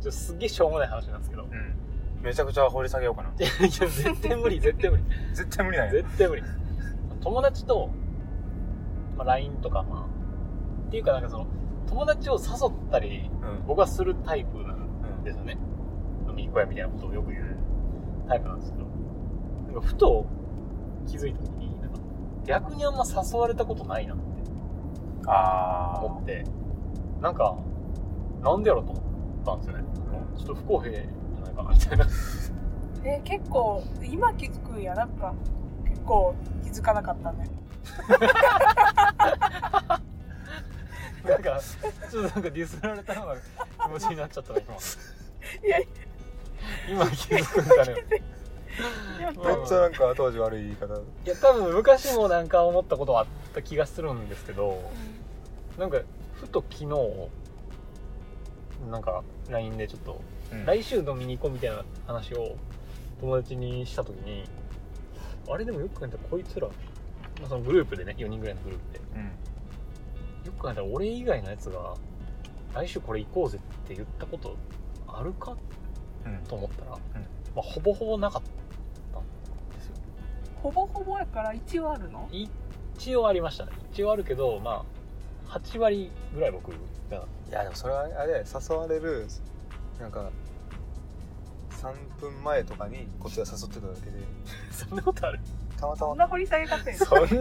ちょっとすっげえしょうもない話なんですけど。うん。めちゃくちゃ掘り下げようかな。いや絶対無理絶対無理。絶対無理なんや。絶対無理。友達と、まあ、LINE とかまあっていうかなんかその友達を誘ったりうん。僕はするタイプなんうんですよね。飲みに行こうやみたいなことをよく言うタイプなんですけど。なんかふと気づいた時になんか逆にあんま誘われたことないなってあ思って。なんかなんでやろうと思ったんですよね。ちょっと不公平じゃないかなみたいな。え結構今気づくんや。なんか結構気づかなかったね。なんかちょっとなんかディスられたような気持ちになっちゃったな今。いや今気づくんだね。めっちゃなんか後味悪い言い方。いや多分昔もなんか思ったことはあった気がするんですけどなんかふと昨日なんか LINE でちょっとうん。来週飲みに行こうみたいな話を友達にした時にあれでもよく考えたらこいつら、まあ、そのグループでね4人ぐらいのグループで。うん。よく考えたら俺以外のやつが来週これ行こうぜって言ったことあるかうん。と思ったら、まあ、ほぼほぼなかったんですよ。ほぼほぼやから一応あるの？一応ありましたね。一応あるけどまあ8割ぐらい僕が。いやでもそれはあれ誘われるなんか3分前とかにこっちが誘ってただけで。そんなことある？たまたま。そんな掘り下げ方やそんな重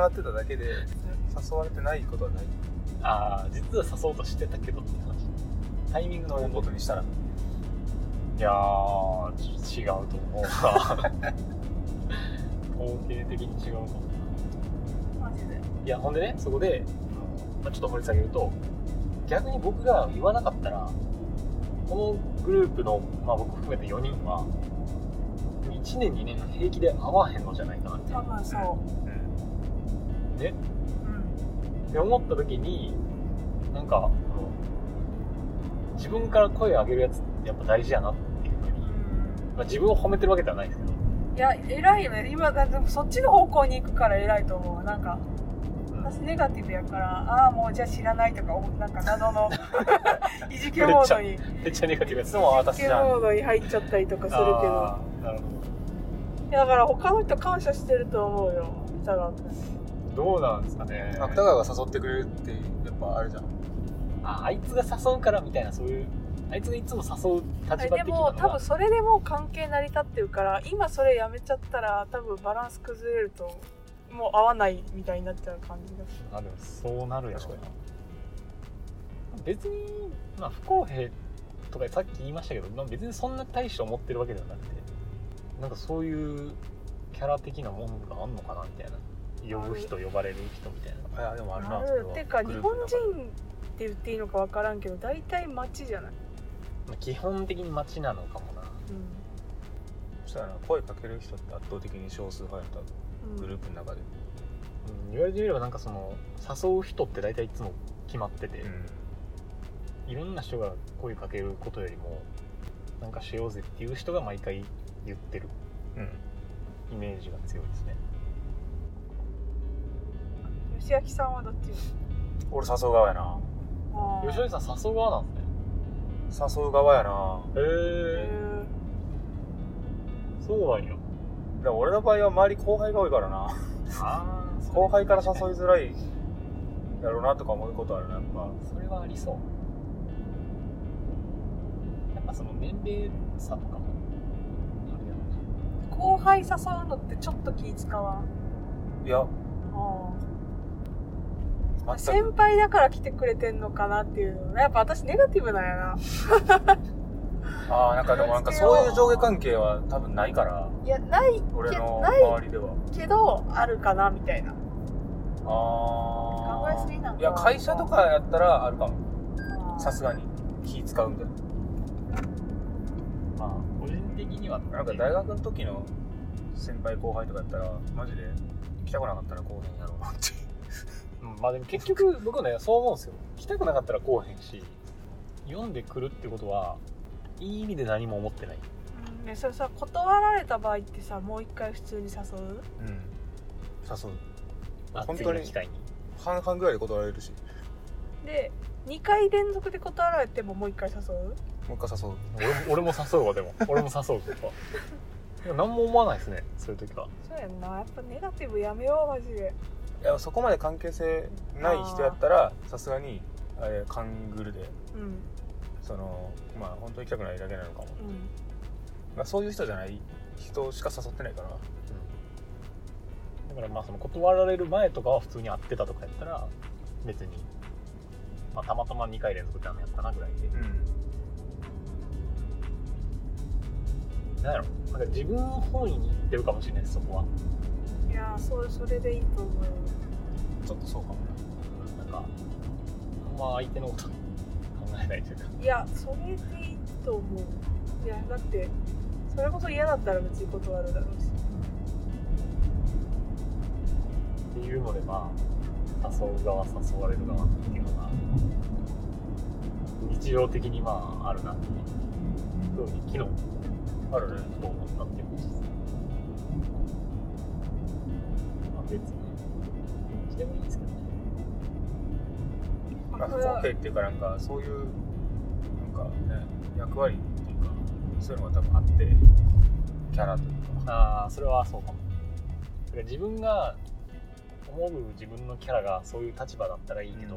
なってただけで。誘われてないことはない。ああ実は誘おうとしてたけどって話。タイミングのことにしたら。いや違うと思うな統計的に違うと思う。マジで？いやほんでねそこで、まあ、ちょっと掘り下げると逆に僕が言わなかったらこのグループの、まあ、僕含めて4人は1年2年平気で会わへんのじゃないかなって多分そねううん。って思った時になんか自分から声を上げるやつってやっぱ大事やなっていうふうに、まあ、自分を褒めてるわけではないですけど、いや偉いよね。今だってそっちの方向に行くから偉いと思う。なんか私ネガティブやからああもうじゃあ知らないとかなんか謎の いじけモードにめっちゃネガティブやついつもはいじけ私じゃん。モードに入っちゃったりとかするけど。なるほいやだから他の人感謝してると思うよ。北川君どどうなんですかね。芥川が誘ってくれるってやっぱあるじゃん。ああいつが誘うからみたいなそういうあいつがいつも誘う立場的でなのは。も多分それでもう関係成り立ってるから今それやめちゃったら多分バランス崩れるともう合わないみたいになっちゃう感じがする。あでもそうなるやろうな。別に、まあ、不公平とかさっき言いましたけど、まあ、別にそんな大して思ってるわけではなくてなんかそういうキャラ的なもんがあんのかなみたいな。呼ぶ人呼ばれる人みたいな。いやでもあるなあそれは。るてか日本人って言っていいのか分からんけど大体街じゃない、まあ基本的に街なのかもなそしたらな声かける人って圧倒的に少数派やったうんグループの中で。うん。言われてみればなんかその誘う人って大体いつも決まってて、いろんな人が声かけることよりもなんかしようぜっていう人が毎回言ってるうん。イメージが強いですね。吉明さんはどっち？俺誘う側やな。吉田さん誘う側なんですね。誘う側やな。へへえー。そうなんやでも俺の場合は周り後輩が多いからな。後輩から誘いづらいやろうなとか思うことあるなやっぱ。それはありそう。やっぱその年齢差とかもあるやろ後輩誘うのってちょっと気使わん？いや。先輩だから来てくれてんのかなっていうのねやっぱ私ネガティブなんやなああなんかでもなんかそういう上下関係は多分ないから。いやない俺のない周りでは。けどあるかなみたいな。あ考あえすぎなんかいや会社とかやったらあるかも。さすがに。気使うみたいまあ個人的には。ななんか大学の時の先輩後輩とかやったらマジで行きたくなかったらこうへんやろうなって。うんまあでも結局僕ねそう思うんですよ。来たくなかったらこうへんし読んでくるってことはいい意味で何も思ってない。うん。ねそれさ断られた場合ってさもう一回普通に誘う？うん。誘う。あ本当に。次の機会に。半々ぐらいで断られるし。で2回連続で断られてももう一回誘う？もう一回誘う。俺も俺も誘うわでも。俺も誘うとかいや何も思わないですねそういう時は。そうやんな。やっぱネガティブやめようマジで。いやそこまで関係性ない人やったらさすがにあれ勘ぐるで。うんそのまあ本当に行きたくないだけなのかも、うん。まあ、そういう人じゃない人しか誘ってないから。だからまあその断られる前とかは普通に会ってたとかやったら別に、まあ、たまたま2回連続であのやったなぐらいで、なんやろ。なんか自分本位に行ってるかもしれないですそこは。いやそうそれでいいと思うよ。ちょっとそうかもな。んかあんま相手のことないというか。いやそれでいいと思う。いやだってそれこそ嫌だったら別に断るだろうし。っていうのでまあ誘う側誘われる側っていうのが日常的にまああるなってふう。に昨日あるねと思ったっていう。話ですまあ不公平っていうかなんかそういうなんかね役割っていうかそういうのが多分あってキャラというか。ああそれはそうかも。だから自分が思う自分のキャラがそういう立場だったらいいけど、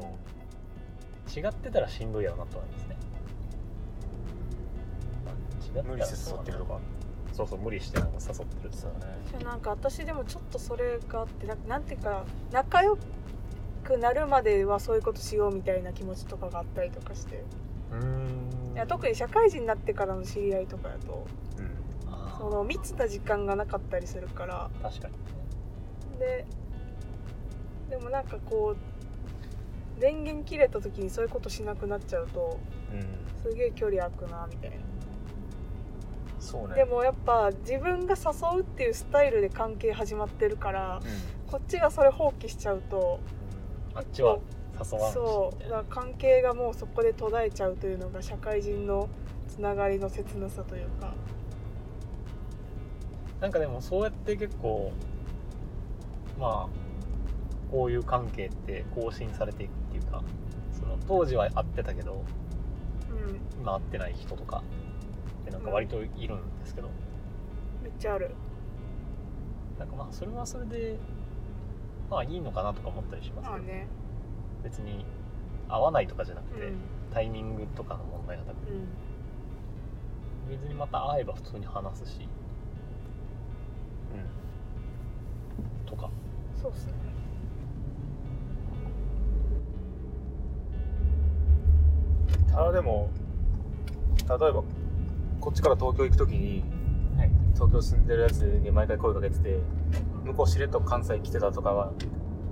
違ってたらしんどいやろなと思いますね、まあ違ったら無理して誘ってるとか？そうそう無理してなんか誘ってるとそうだね。なんか私でもちょっとそれがあってななんていうか仲良くなるまではそういうことしようみたいな気持ちとかがあったりとかして。いや特に社会人になってからの知り合いとかだとうん。その密な時間がなかったりするから。確かに。ででもなんかこう電源切れた時にそういうことしなくなっちゃうとうん。すげえ距離空くなみたいな。そうね。でもやっぱ自分が誘うっていうスタイルで関係始まってるからうこっちがそれ放棄しちゃうとあっちは誘わんしそうだから関係がもうそこで途絶えちゃうというのが社会人のつながりの切なさというか。なんかでもそうやって結構まあこういう関係って更新されていくっていうかその当時は会ってたけどうん。今会ってない人とかってなんか割といるんですけど、めっちゃある。なんかまあそれはそれでまあいいのかなとか思ったりしますけど、まあね。別に合わないとかじゃなくて、うん。タイミングとかの問題が多分うん。別にまた会えば普通に話すし。うん。とか。そうっすね。ただでも例えばこっちから東京行く時にはい。東京住んでるやつに毎回声かけてて向こうしれっと関西来てたとかは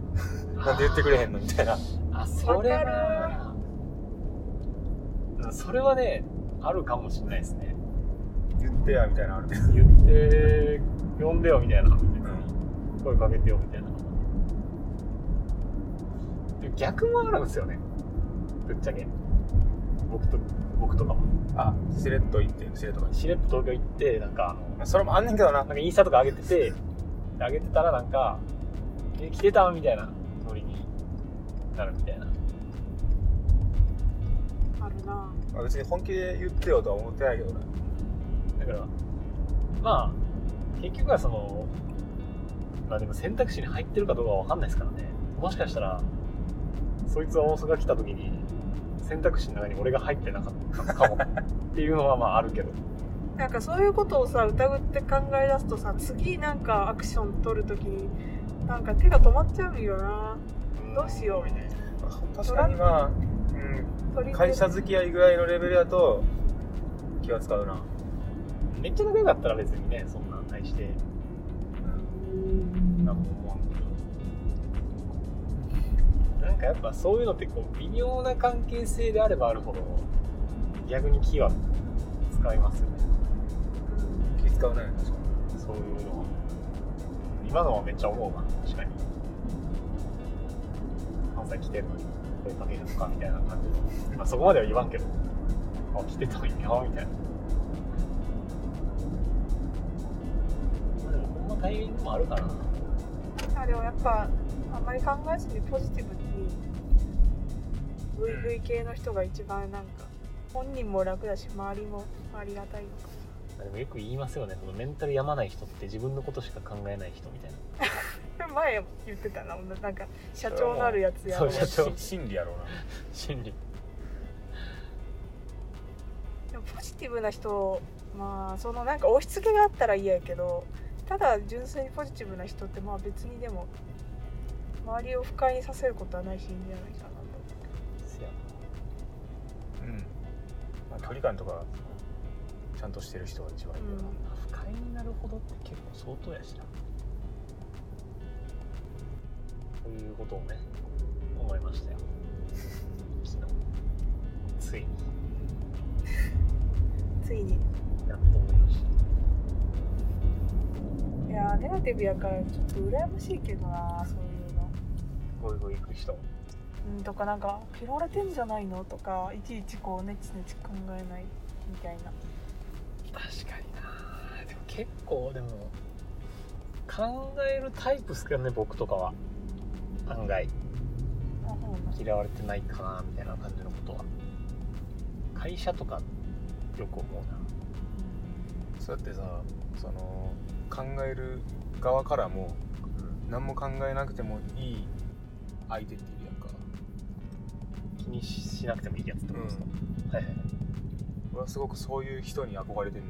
なんで言ってくれへんのみたいな。あそれは。うんそれはねあるかもしれないですね。言ってやみたいなのあるけど。言って呼んでよみたいな。別に声かけてよみたいな。逆もあるんですよね。ぶっちゃけ。僕と僕とかも。あしれっと行ってしれっとかしれっと東京行ってなんかあのそれもあんねんけどな。なんかインスタとか上げてて上げてたらなんか「え来てた?」みたいなノリになるみたいな。あるな。まあ別に本気で言ってよとは思ってないけどなだからまあ結局はそのまあでも選択肢に入ってるかどうかは分かんないですからね。もしかしたらそいつは大阪来た時に選択肢の中に俺が入ってなかったのかもっていうのはまああるけどなんかそういうことをさ疑って考え出すとさ次なんかアクション取るときになんか手が止まっちゃうんよな。どうしようみたいな。確かにまあ、うん、会社付き合いぐらいのレベルだと気は使うな。めっちゃ仲良かったら別にねそんな対して。何も思わんけど。なんかやっぱそういうのってこう微妙な関係性であればあるほど逆に気は使いますよね。気使うね確か。そういうのは。今のはめっちゃ思うな確かに。関西来てるのに声かけるのかみたいな感じ。で、まあ、そこまでは言わんけど。あ来てたんやみたいな。まあでもほんまタイミングもあるからな。あでもやっぱあんまり考えずにポジティブに VV 系の人が一番なんか本人も楽だし周りもありがたいのかでもよく言いますよね。そのメンタルやまない人って自分のことしか考えない人みたいな。前言ってたななんか社長なるやつやそう社長。し心理やろうな。心理。でもポジティブな人まあそのなんか押し付けがあったら嫌やけどただ純粋にポジティブな人ってまあ別にでも周りを不快にさせることはないしいいんじゃないかなとせやうん、まあ、距離感とかちゃんとしてる人が一番いいよな、な不快になるほどって結構相当やしな。ということをね思いましたよ。昨 日ついに。ついに。やっと思いました。いやーネガティブやからちょっと羨ましいけどなそういうの。ゴイゴイ行く人。うんとかなんか嫌われてんじゃないのとかいちいちこうネチネチ考えないみたいな確かにな。でも結構でも考えるタイプっすけどね僕とかは。案外。嫌われてないかなみたいな感じのことは。会社とかよく思うな。そうやってさその考える側からも何も考えなくてもいい相手っているやんか。気にしなくてもいいやつってことですか、はいはい俺はすごくそういう人に憧れてんね。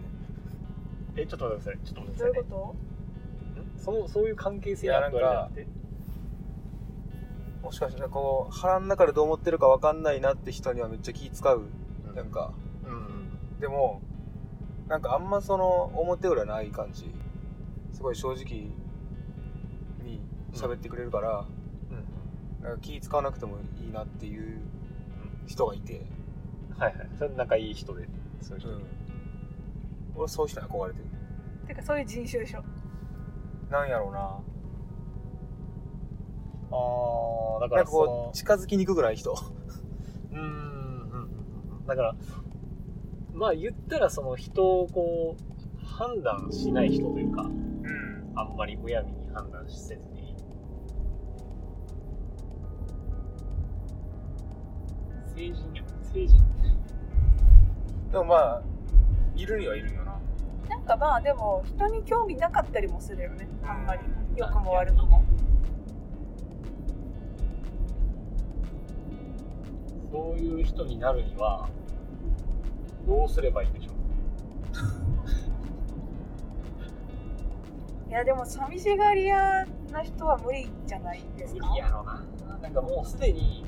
んえちょっと待ってください。ちょっと待ってどうください、ね、いうこん？そのそういう関係性いやあるわけじゃなくてもしかしたらこう腹の中でどう思ってるか分かんないなって人にはめっちゃ気使う？うん。やんか。うん。うんでもなんかあんまその表裏ない感じ。すごい正直に喋ってくれるから、うん。なんか気使わなくてもいいなっていう人がいて、はいはい。それ仲いい人で。そういう人、俺はそういう人に憧れてる。とてかそういう人種でしょ。なんやろうな。ああだかなんからそのこう近づきにくくない人？うーんうんうんうん。だからまあ言ったらその人をこう判断しない人というかうん。あんまりむやみに判断せずに。成人や成人でもまあいるにはいるよな。なんかまあでも人に興味なかったりもするよね。あんまり。良くも悪くも。そういう人になるにはどうすればいいんでしょう？いやでも寂しがり屋な人は無理じゃないですか？無理やろな。なんかもうすでに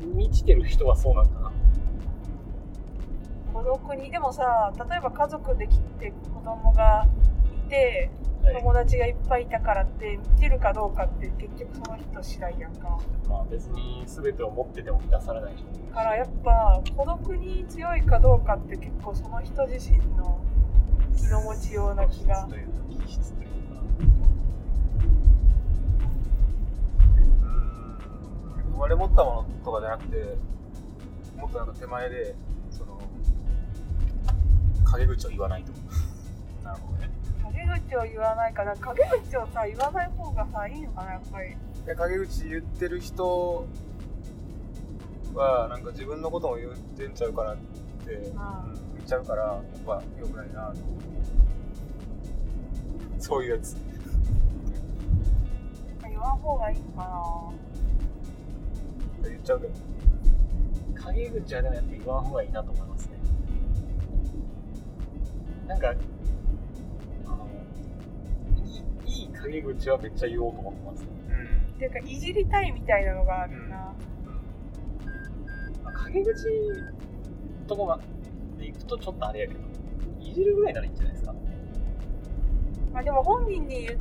満ちてる人はそうなんかな孤独にでもさ例えば家族できて子供がいて友達がいっぱいいたからって見てるかどうかって結局その人次第やんか。まあ別に全てを持ってても満たされない人だからやっぱ孤独に強いかどうかって結構その人自身の気の持ちような気が。質というか気質というか。生まれ持ったものとかじゃなくてもっとなんか手前でその陰口を言わないと なるほどね。陰口を言わないから陰口をさ言わない方がさいいのかなやっぱり。で陰口言ってる人はなんか自分のことも言ってんちゃうかなってまあ。言っちゃうからやっぱ良くないなと思う。そういうやつ。言わん方がいいのか言っちゃうけど。陰口はでもやっぱ言わん方がいいなと思いますねなんかあのいいいい陰口はめっちゃ言おうと思ってます。ねうん。なっていうかいじりたいみたいなのがあるな、まあ陰口とこまで行くとちょっとあれやけどいじるぐらいならいいんじゃないですか。まあでも本人に言う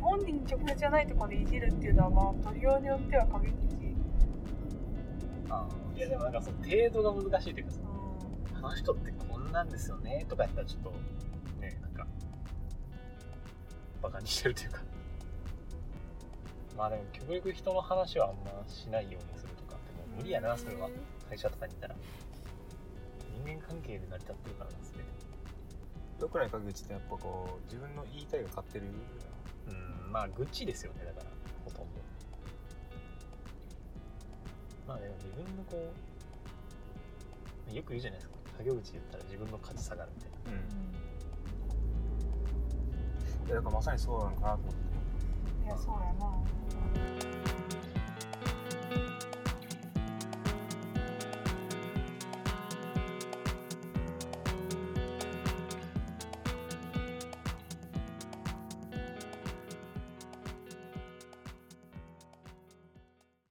本人に直接じゃないところでいじるっていうのはまあ取りようによっては陰口、あいやでもなんかその程度が難しいというかさ。うあの人ってこんなんですよね？とかやったらちょっとねなんかバカにしてるというか。まあでも極力人の話はあんましないようにするとかってもう無理やなそれは。会社とかにいたら。人間関係で成り立ってるからですね。良くない陰口ってやっぱこう自分の言いたいが勝ってるうんまあ愚痴ですよねだからほとんど。まあでも自分のこよく言うじゃないですか陰口言ったら自分の価値下がるみたいな、うん、いやだからまさにそうなのかなと思って。いやそうやな。